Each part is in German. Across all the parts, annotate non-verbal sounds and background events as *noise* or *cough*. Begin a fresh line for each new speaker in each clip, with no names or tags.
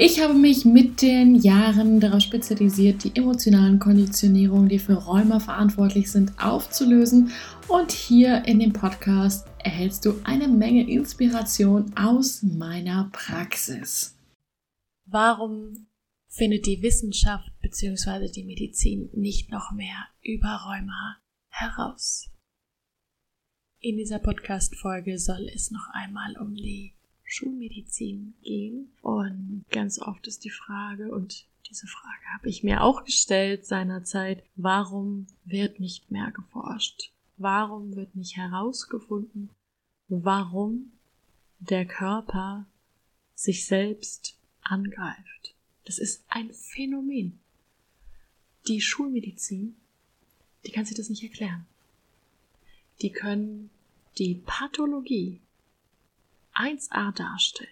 Ich habe mich mit den Jahren darauf spezialisiert, die emotionalen Konditionierungen, die für Rheuma verantwortlich sind, aufzulösen. Und hier in dem Podcast erhältst du eine Menge Inspiration aus meiner Praxis. Warum findet die Wissenschaft bzw. die Medizin nicht noch mehr über Rheuma heraus? In dieser Podcast-Folge soll es noch einmal um die Schulmedizin gehen. Und ganz oft ist die Frage, und diese Frage habe ich mir auch gestellt seinerzeit, warum wird nicht mehr geforscht? Warum wird nicht herausgefunden, warum der Körper sich selbst angreift? Das ist ein Phänomen. Die Schulmedizin, die kann sich das nicht erklären. Die können die Pathologie 1a darstellen.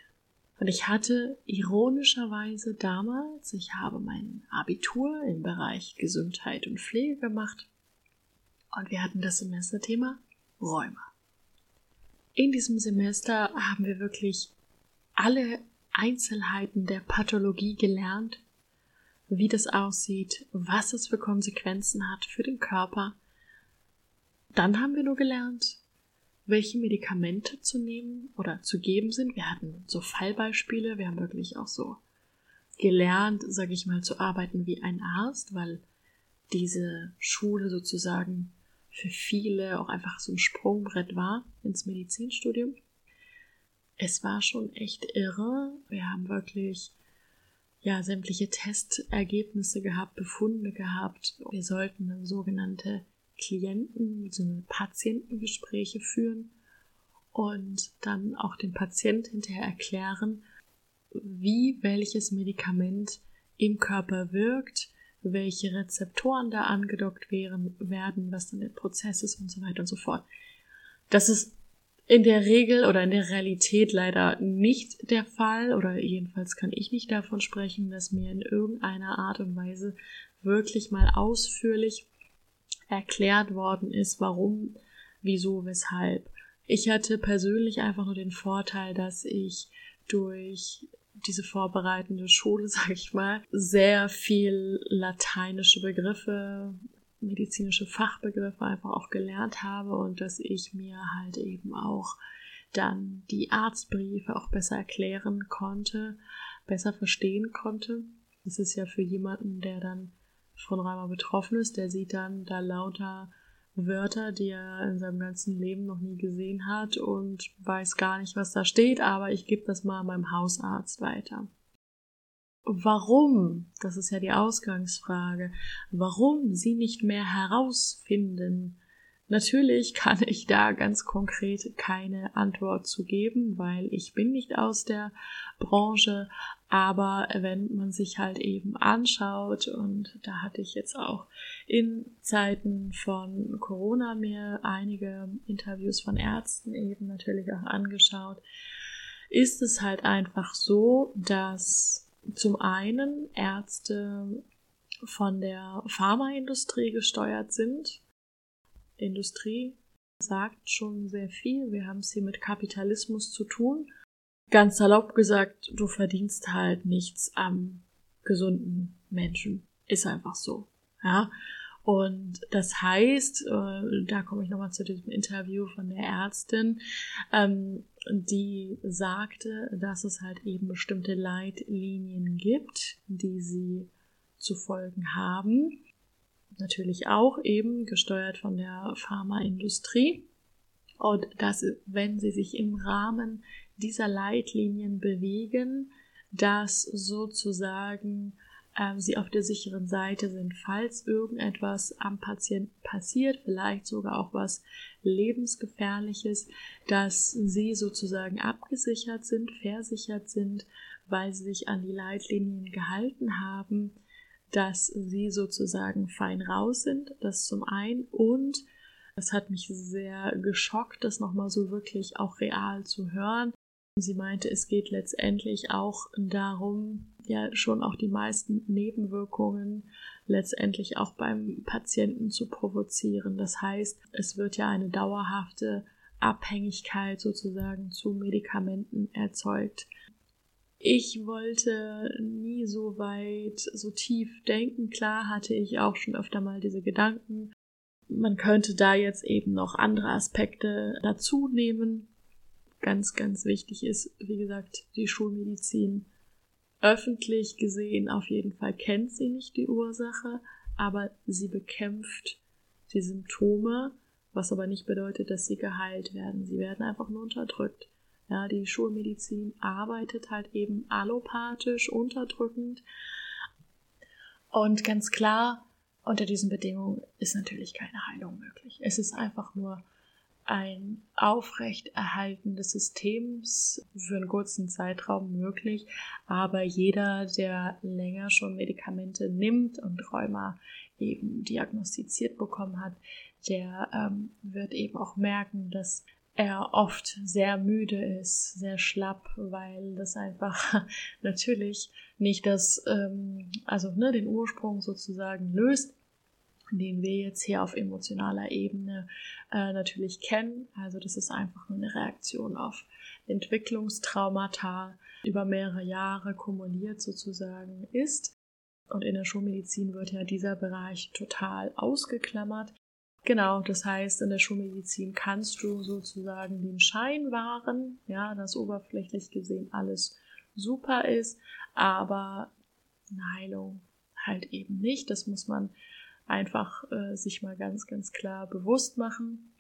Und ich hatte ironischerweise damals, ich habe mein Abitur im Bereich Gesundheit und Pflege gemacht und wir hatten das Semesterthema Rheuma. In diesem Semester haben wir wirklich alle Einzelheiten der Pathologie gelernt, wie das aussieht, was es für Konsequenzen hat für den Körper. Dann haben wir nur gelernt, welche Medikamente zu nehmen oder zu geben sind. Wir hatten so Fallbeispiele, wir haben wirklich auch so gelernt, sage ich mal, zu arbeiten wie ein Arzt, weil diese Schule sozusagen für viele auch einfach so ein Sprungbrett war ins Medizinstudium. Es war schon echt irre. Wir haben wirklich ja sämtliche Testergebnisse gehabt, Befunde gehabt. Wir sollten eine sogenannte Klienten, so Patientengespräche führen und dann auch dem Patient hinterher erklären, wie welches Medikament im Körper wirkt, welche Rezeptoren da angedockt wären, werden, was dann der Prozess ist und so weiter und so fort. Das ist in der Regel oder in der Realität leider nicht der Fall oder jedenfalls kann ich nicht davon sprechen, dass mir in irgendeiner Art und Weise wirklich mal ausführlich erklärt worden ist, warum, wieso, weshalb. Ich hatte persönlich einfach nur den Vorteil, dass ich durch diese vorbereitende Schule, *laughs* sag ich mal, sehr viel lateinische Begriffe, medizinische Fachbegriffe einfach auch gelernt habe und dass ich mir halt eben auch dann die Arztbriefe auch besser erklären konnte, besser verstehen konnte. Das ist ja für jemanden, der dann von Rheuma betroffen ist, der sieht dann da lauter Wörter, die er in seinem ganzen Leben noch nie gesehen hat und weiß gar nicht, was da steht, aber ich gebe das mal meinem Hausarzt weiter. Warum, das ist ja die Ausgangsfrage, warum sie nicht mehr herausfinden, Natürlich kann ich da ganz konkret keine Antwort zu geben, weil ich bin nicht aus der Branche, aber wenn man sich halt eben anschaut, und da hatte ich jetzt auch in Zeiten von Corona mir einige Interviews von Ärzten eben natürlich auch angeschaut, ist es halt einfach so, dass zum einen Ärzte von der Pharmaindustrie gesteuert sind, Industrie sagt schon sehr viel. Wir haben es hier mit Kapitalismus zu tun. Ganz salopp gesagt, du verdienst halt nichts am gesunden Menschen. Ist einfach so. Ja. Und das heißt, äh, da komme ich nochmal zu diesem Interview von der Ärztin, ähm, die sagte, dass es halt eben bestimmte Leitlinien gibt, die sie zu folgen haben natürlich auch eben gesteuert von der Pharmaindustrie. Und dass, wenn sie sich im Rahmen dieser Leitlinien bewegen, dass sozusagen äh, sie auf der sicheren Seite sind, falls irgendetwas am Patienten passiert, vielleicht sogar auch was lebensgefährliches, dass sie sozusagen abgesichert sind, versichert sind, weil sie sich an die Leitlinien gehalten haben,
dass sie sozusagen fein raus sind, das zum einen und es hat mich sehr geschockt, das nochmal so wirklich auch real zu hören. Sie meinte, es geht letztendlich auch darum, ja schon auch die meisten Nebenwirkungen letztendlich auch beim Patienten zu provozieren. Das heißt, es wird ja eine dauerhafte Abhängigkeit sozusagen zu Medikamenten erzeugt. Ich wollte nie so weit, so tief denken. Klar hatte ich auch schon öfter mal diese Gedanken. Man könnte da jetzt eben noch andere Aspekte dazu nehmen. Ganz, ganz wichtig ist, wie gesagt, die Schulmedizin öffentlich gesehen auf jeden Fall kennt sie nicht die Ursache, aber sie bekämpft die Symptome, was aber nicht bedeutet, dass sie geheilt werden. Sie werden einfach nur unterdrückt. Ja, die Schulmedizin arbeitet halt eben allopathisch, unterdrückend. Und ganz klar, unter diesen Bedingungen ist natürlich keine Heilung möglich. Es ist einfach nur ein Aufrechterhalten des Systems für einen kurzen Zeitraum möglich, aber jeder, der länger schon Medikamente nimmt und Rheuma eben diagnostiziert bekommen hat, der ähm, wird eben auch merken, dass er oft sehr müde ist, sehr schlapp, weil das einfach *laughs* natürlich nicht das, ähm, also ne, den Ursprung sozusagen löst, den wir jetzt hier auf emotionaler Ebene äh, natürlich kennen. Also das ist einfach nur eine Reaktion auf Entwicklungstraumata über mehrere Jahre kumuliert sozusagen ist. Und in der Schulmedizin wird ja dieser Bereich total ausgeklammert. Genau, das heißt, in der Schulmedizin kannst du sozusagen den Schein wahren, ja, dass oberflächlich gesehen alles super ist, aber eine Heilung halt eben nicht. Das muss man einfach äh, sich mal ganz, ganz klar bewusst machen.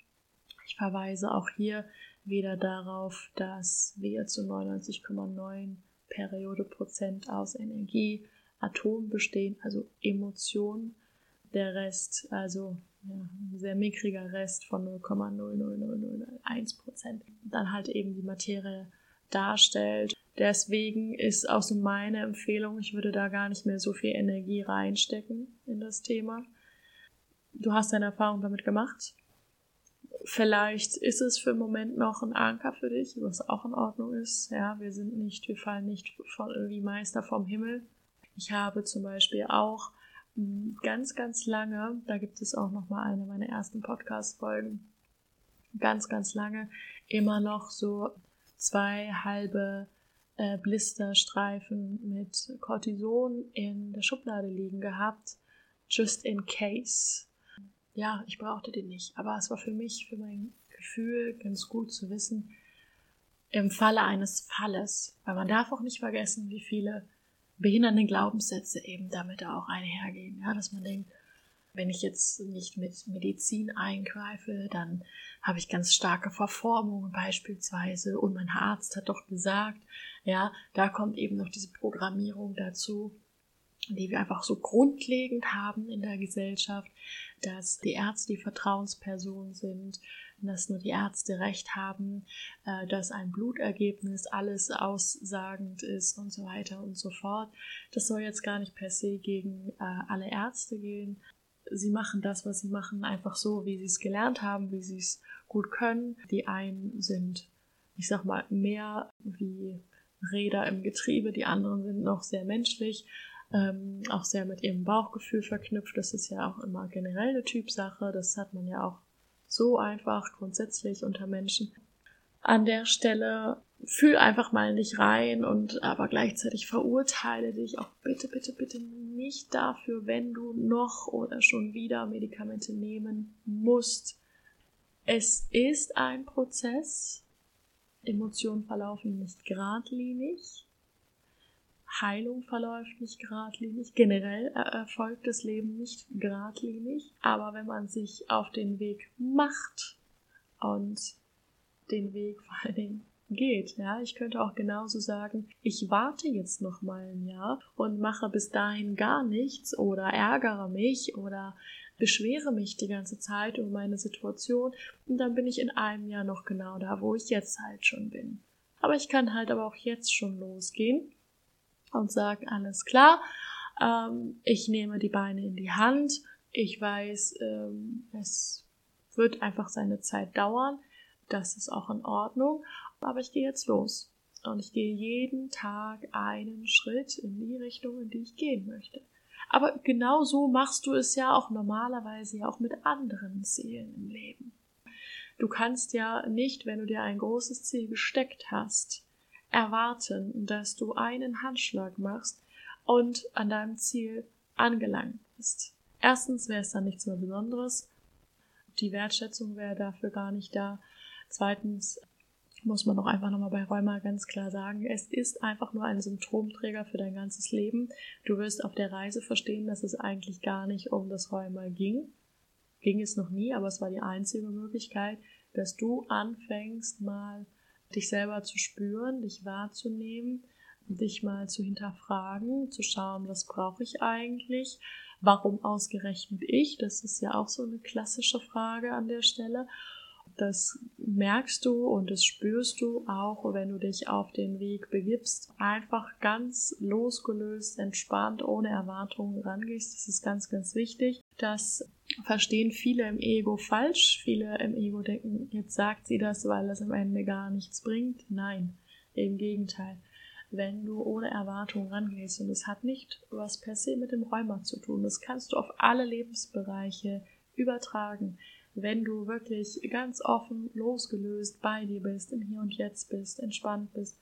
Ich verweise auch hier wieder darauf, dass wir zu 99,9 Periode Prozent aus Energie, Atom bestehen, also Emotionen. Der Rest, also ja, ein sehr mickriger Rest von 0,00001 Prozent, dann halt eben die Materie darstellt. Deswegen ist auch so meine Empfehlung, ich würde da gar nicht mehr so viel Energie reinstecken in das Thema du hast deine Erfahrung damit gemacht. Vielleicht ist es für einen Moment noch ein Anker für dich, was auch in Ordnung ist. Ja, wir sind nicht, wir fallen nicht von, wie Meister vom Himmel. Ich habe zum Beispiel auch ganz, ganz lange, da gibt es auch noch mal eine meiner ersten Podcast-Folgen, ganz, ganz lange. Immer noch so zwei halbe äh, Blisterstreifen mit Cortison in der Schublade liegen gehabt, just in case. Ja, ich brauchte den nicht. Aber es war für mich, für mein Gefühl ganz gut zu wissen, im Falle eines Falles, weil man darf auch nicht vergessen, wie viele behindernde Glaubenssätze eben damit auch einhergehen. Ja, dass man denkt, wenn ich jetzt nicht mit Medizin eingreife, dann habe ich ganz starke Verformungen beispielsweise und mein Arzt hat doch gesagt, ja, da kommt eben noch diese Programmierung dazu, die wir einfach so grundlegend haben in der Gesellschaft, dass die Ärzte die Vertrauenspersonen sind, dass nur die Ärzte recht haben, äh, dass ein Blutergebnis alles aussagend ist und so weiter und so fort. Das soll jetzt gar nicht per se gegen äh, alle Ärzte gehen. Sie machen das, was sie machen, einfach so, wie sie es gelernt haben, wie sie es gut können. Die einen sind, ich sag mal, mehr wie Räder im Getriebe, die anderen sind noch sehr menschlich ähm, auch sehr mit ihrem Bauchgefühl verknüpft. Das ist ja auch immer generell eine Typsache. Das hat man ja auch so einfach grundsätzlich unter Menschen. An der Stelle fühl einfach mal nicht rein und aber gleichzeitig verurteile dich auch bitte, bitte, bitte nicht dafür, wenn du noch oder schon wieder Medikamente nehmen musst. Es ist ein Prozess. Emotionen verlaufen nicht geradlinig. Heilung verläuft nicht geradlinig. Generell erfolgt das Leben nicht geradlinig. Aber wenn man sich auf den Weg macht und den Weg vor allen Dingen geht, ja, ich könnte auch genauso sagen, ich warte jetzt noch mal ein Jahr und mache bis dahin gar nichts oder ärgere mich oder beschwere mich die ganze Zeit über meine Situation und dann bin ich in einem Jahr noch genau da, wo ich jetzt halt schon bin. Aber ich kann halt aber auch jetzt schon losgehen und sage, alles klar, Ähm, ich nehme die Beine in die Hand. Ich weiß, ähm, es wird einfach seine Zeit dauern. Das ist auch in Ordnung. Aber ich gehe jetzt los. Und ich gehe jeden Tag einen Schritt in die Richtung, in die ich gehen möchte. Aber genau so machst du es ja auch normalerweise ja auch mit anderen Zielen im Leben. Du kannst ja nicht, wenn du dir ein großes Ziel gesteckt hast, erwarten, dass du einen Handschlag machst und an deinem Ziel angelangt bist. Erstens wäre es dann nichts mehr Besonderes. Die Wertschätzung wäre dafür gar nicht da. Zweitens muss man auch einfach nochmal bei Rheuma ganz klar sagen, es ist einfach nur ein Symptomträger für dein ganzes Leben. Du wirst auf der Reise verstehen, dass es eigentlich gar nicht um das Rheuma ging. Ging es noch nie, aber es war die einzige Möglichkeit, dass du anfängst mal dich selber zu spüren, dich wahrzunehmen, dich mal zu hinterfragen, zu schauen, was brauche ich eigentlich, warum ausgerechnet ich, das ist ja auch so eine klassische Frage an der Stelle. Das merkst du und das spürst du auch, wenn du dich auf den Weg begibst. Einfach ganz losgelöst, entspannt, ohne Erwartungen rangehst. Das ist ganz, ganz wichtig. Das verstehen viele im Ego falsch. Viele im Ego denken, jetzt sagt sie das, weil das am Ende gar nichts bringt. Nein, im Gegenteil. Wenn du ohne Erwartung rangehst und es hat nicht was per se mit dem Rheuma zu tun, das kannst du auf alle Lebensbereiche übertragen. Wenn du wirklich ganz offen, losgelöst bei dir bist, im Hier und Jetzt bist, entspannt bist,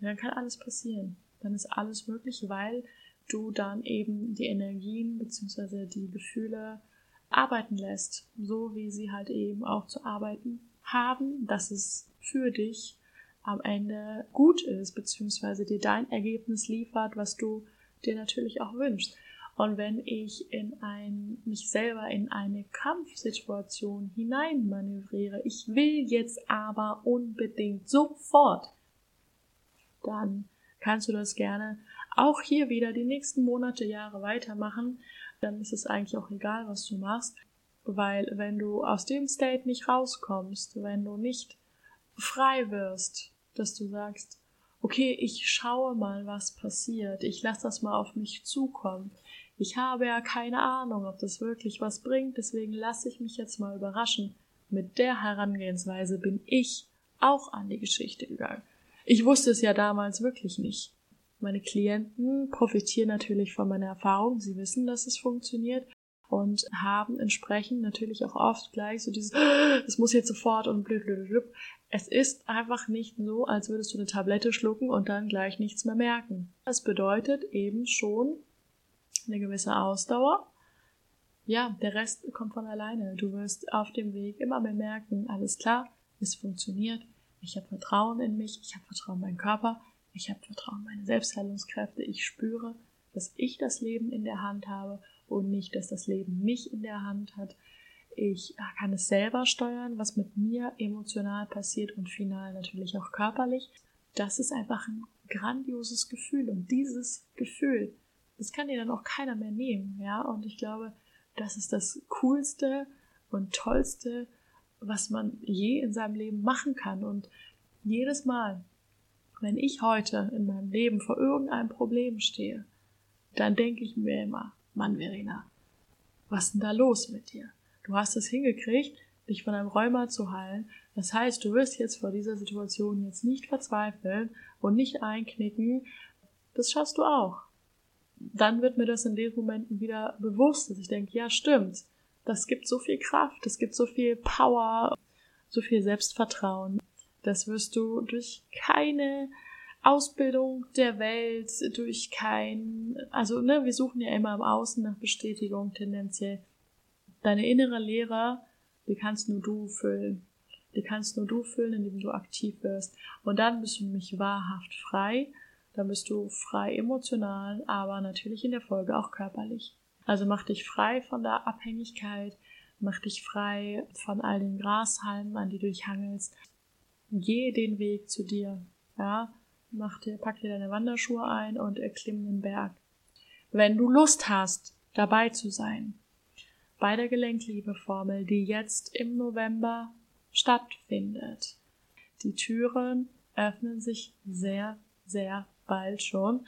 dann kann alles passieren. Dann ist alles möglich, weil du dann eben die Energien bzw. die Gefühle arbeiten lässt, so wie sie halt eben auch zu arbeiten haben, dass es für dich am Ende gut ist, beziehungsweise dir dein Ergebnis liefert, was du dir natürlich auch wünschst. Und wenn ich in ein, mich selber in eine Kampfsituation hineinmanövriere, ich will jetzt aber unbedingt sofort, dann kannst du das gerne auch hier wieder die nächsten Monate, Jahre weitermachen, dann ist es eigentlich auch egal, was du machst, weil wenn du aus dem State nicht rauskommst, wenn du nicht frei wirst, dass du sagst, okay, ich schaue mal, was passiert, ich lasse das mal auf mich zukommen. Ich habe ja keine Ahnung, ob das wirklich was bringt, deswegen lasse ich mich jetzt mal überraschen. Mit der Herangehensweise bin ich auch an die Geschichte gegangen. Ich wusste es ja damals wirklich nicht. Meine Klienten profitieren natürlich von meiner Erfahrung. Sie wissen, dass es funktioniert und haben entsprechend natürlich auch oft gleich so dieses, es muss jetzt sofort und blöd, blöd, blöd. Es ist einfach nicht so, als würdest du eine Tablette schlucken und dann gleich nichts mehr merken. Das bedeutet eben schon eine gewisse Ausdauer. Ja, der Rest kommt von alleine. Du wirst auf dem Weg immer mehr merken, alles klar, es funktioniert. Ich habe Vertrauen in mich, ich habe Vertrauen in meinen Körper, ich habe Vertrauen in meine Selbstheilungskräfte. Ich spüre, dass ich das Leben in der Hand habe und nicht, dass das Leben mich in der Hand hat. Ich kann es selber steuern, was mit mir emotional passiert und final natürlich auch körperlich. Das ist einfach ein grandioses Gefühl und dieses Gefühl, das kann dir dann auch keiner mehr nehmen, ja. Und ich glaube, das ist das coolste und tollste, was man je in seinem Leben machen kann. Und jedes Mal, wenn ich heute in meinem Leben vor irgendeinem Problem stehe, dann denke ich mir immer, Mann, Verena, was ist denn da los mit dir? Du hast es hingekriegt, dich von einem Rheuma zu heilen. Das heißt, du wirst jetzt vor dieser Situation jetzt nicht verzweifeln und nicht einknicken. Das schaffst du auch. Dann wird mir das in den Momenten wieder bewusst, dass ich denke, ja, stimmt. Das gibt so viel Kraft, das gibt so viel Power, so viel Selbstvertrauen. Das wirst du durch keine Ausbildung der Welt, durch kein, also ne, wir suchen ja immer im Außen nach Bestätigung tendenziell. Deine innere Lehre, die kannst nur du füllen. Die kannst nur du füllen, indem du aktiv wirst. Und dann bist du nämlich wahrhaft frei. Dann bist du frei emotional, aber natürlich in der Folge auch körperlich. Also mach dich frei von der Abhängigkeit, mach dich frei von all den Grashalmen, an die du dich hangelst. Geh den Weg zu dir. Ja, mach dir, pack dir deine Wanderschuhe ein und erklimm den Berg. Wenn du Lust hast, dabei zu sein, bei der Gelenkliebeformel, die jetzt im November stattfindet. Die Türen öffnen sich sehr, sehr bald schon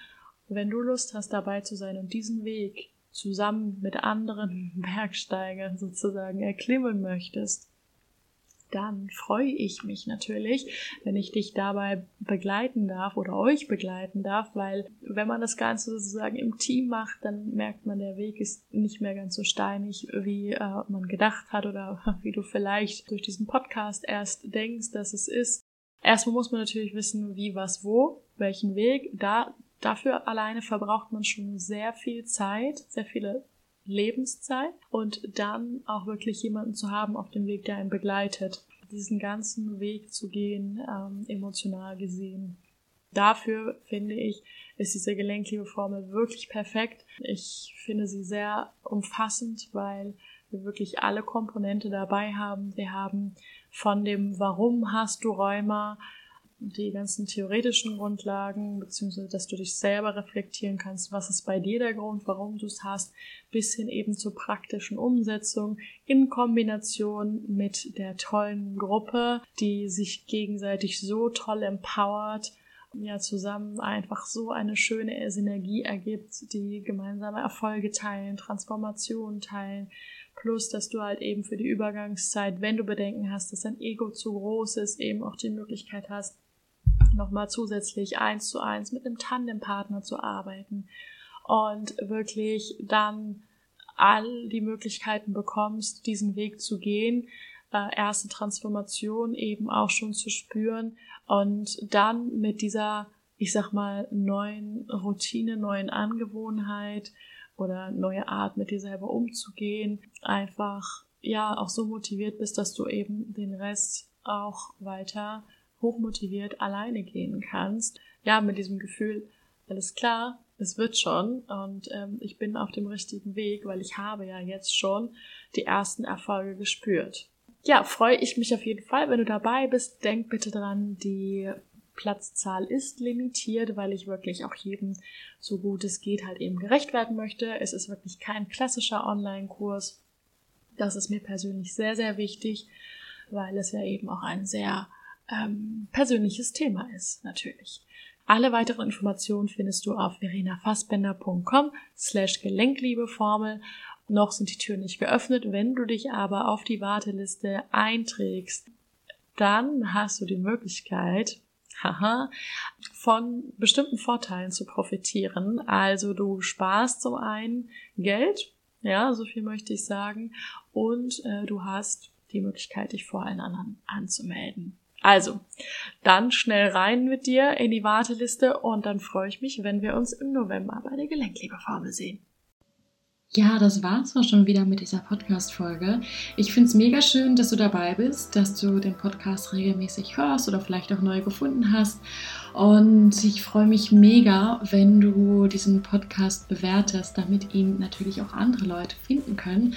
wenn du Lust hast, dabei zu sein und diesen Weg zusammen mit anderen *laughs* Bergsteigern sozusagen erklimmen möchtest, dann freue ich mich natürlich, wenn ich dich dabei begleiten darf oder euch begleiten darf, weil wenn man das Ganze sozusagen im Team macht, dann merkt man, der Weg ist nicht mehr ganz so steinig, wie äh, man gedacht hat oder *laughs* wie du vielleicht durch diesen Podcast erst denkst, dass es ist. Erstmal muss man natürlich wissen, wie, was, wo, welchen Weg. Da, dafür alleine verbraucht man schon sehr viel Zeit, sehr viele Lebenszeit und dann auch wirklich jemanden zu haben auf dem Weg, der einen begleitet, diesen ganzen Weg zu gehen, ähm, emotional gesehen. Dafür finde ich, ist diese Gelenkliebe-Formel wirklich perfekt. Ich finde sie sehr umfassend, weil wir wirklich alle Komponente dabei haben. Wir haben von dem Warum hast du Rheuma die ganzen theoretischen Grundlagen, beziehungsweise dass du dich selber reflektieren kannst, was ist bei dir der Grund, warum du es hast, bis hin eben zur praktischen Umsetzung in Kombination mit der tollen Gruppe, die sich gegenseitig so toll empowert, ja, zusammen einfach so eine schöne Synergie ergibt, die gemeinsame Erfolge teilen, Transformationen teilen, plus dass du halt eben für die Übergangszeit, wenn du Bedenken hast, dass dein Ego zu groß ist, eben auch die Möglichkeit hast, nochmal zusätzlich eins zu eins mit einem Tandempartner zu arbeiten und wirklich dann all die Möglichkeiten bekommst, diesen Weg zu gehen, äh, erste Transformation eben auch schon zu spüren und dann mit dieser, ich sag mal, neuen Routine, neuen Angewohnheit oder neue Art, mit dir selber umzugehen, einfach ja auch so motiviert bist, dass du eben den Rest auch weiter hochmotiviert alleine gehen kannst. Ja, mit diesem Gefühl, alles klar, es wird schon und ähm, ich bin auf dem richtigen Weg, weil ich habe ja jetzt schon die ersten Erfolge gespürt. Ja, freue ich mich auf jeden Fall, wenn du dabei bist. Denk bitte dran, die Platzzahl ist limitiert, weil ich wirklich auch jedem so gut es geht halt eben gerecht werden möchte. Es ist wirklich kein klassischer Online-Kurs. Das ist mir persönlich sehr, sehr wichtig, weil es ja eben auch ein sehr ähm, persönliches Thema ist, natürlich. Alle weiteren Informationen findest du auf verenafassbender.com slash Gelenkliebeformel. Noch sind die Türen nicht geöffnet. Wenn du dich aber auf die Warteliste einträgst, dann hast du die Möglichkeit, haha, von bestimmten Vorteilen zu profitieren. Also du sparst zum einen Geld, ja, so viel möchte ich sagen, und äh, du hast die Möglichkeit, dich vor allen anderen anzumelden. Also, dann schnell rein mit dir in die Warteliste und dann freue ich mich, wenn wir uns im November bei der Gelenkliebeformel sehen.
Ja, das war's auch schon wieder mit dieser Podcast-Folge. Ich finde es mega schön, dass du dabei bist, dass du den Podcast regelmäßig hörst oder vielleicht auch neu gefunden hast. Und ich freue mich mega, wenn du diesen Podcast bewertest, damit ihn natürlich auch andere Leute finden können.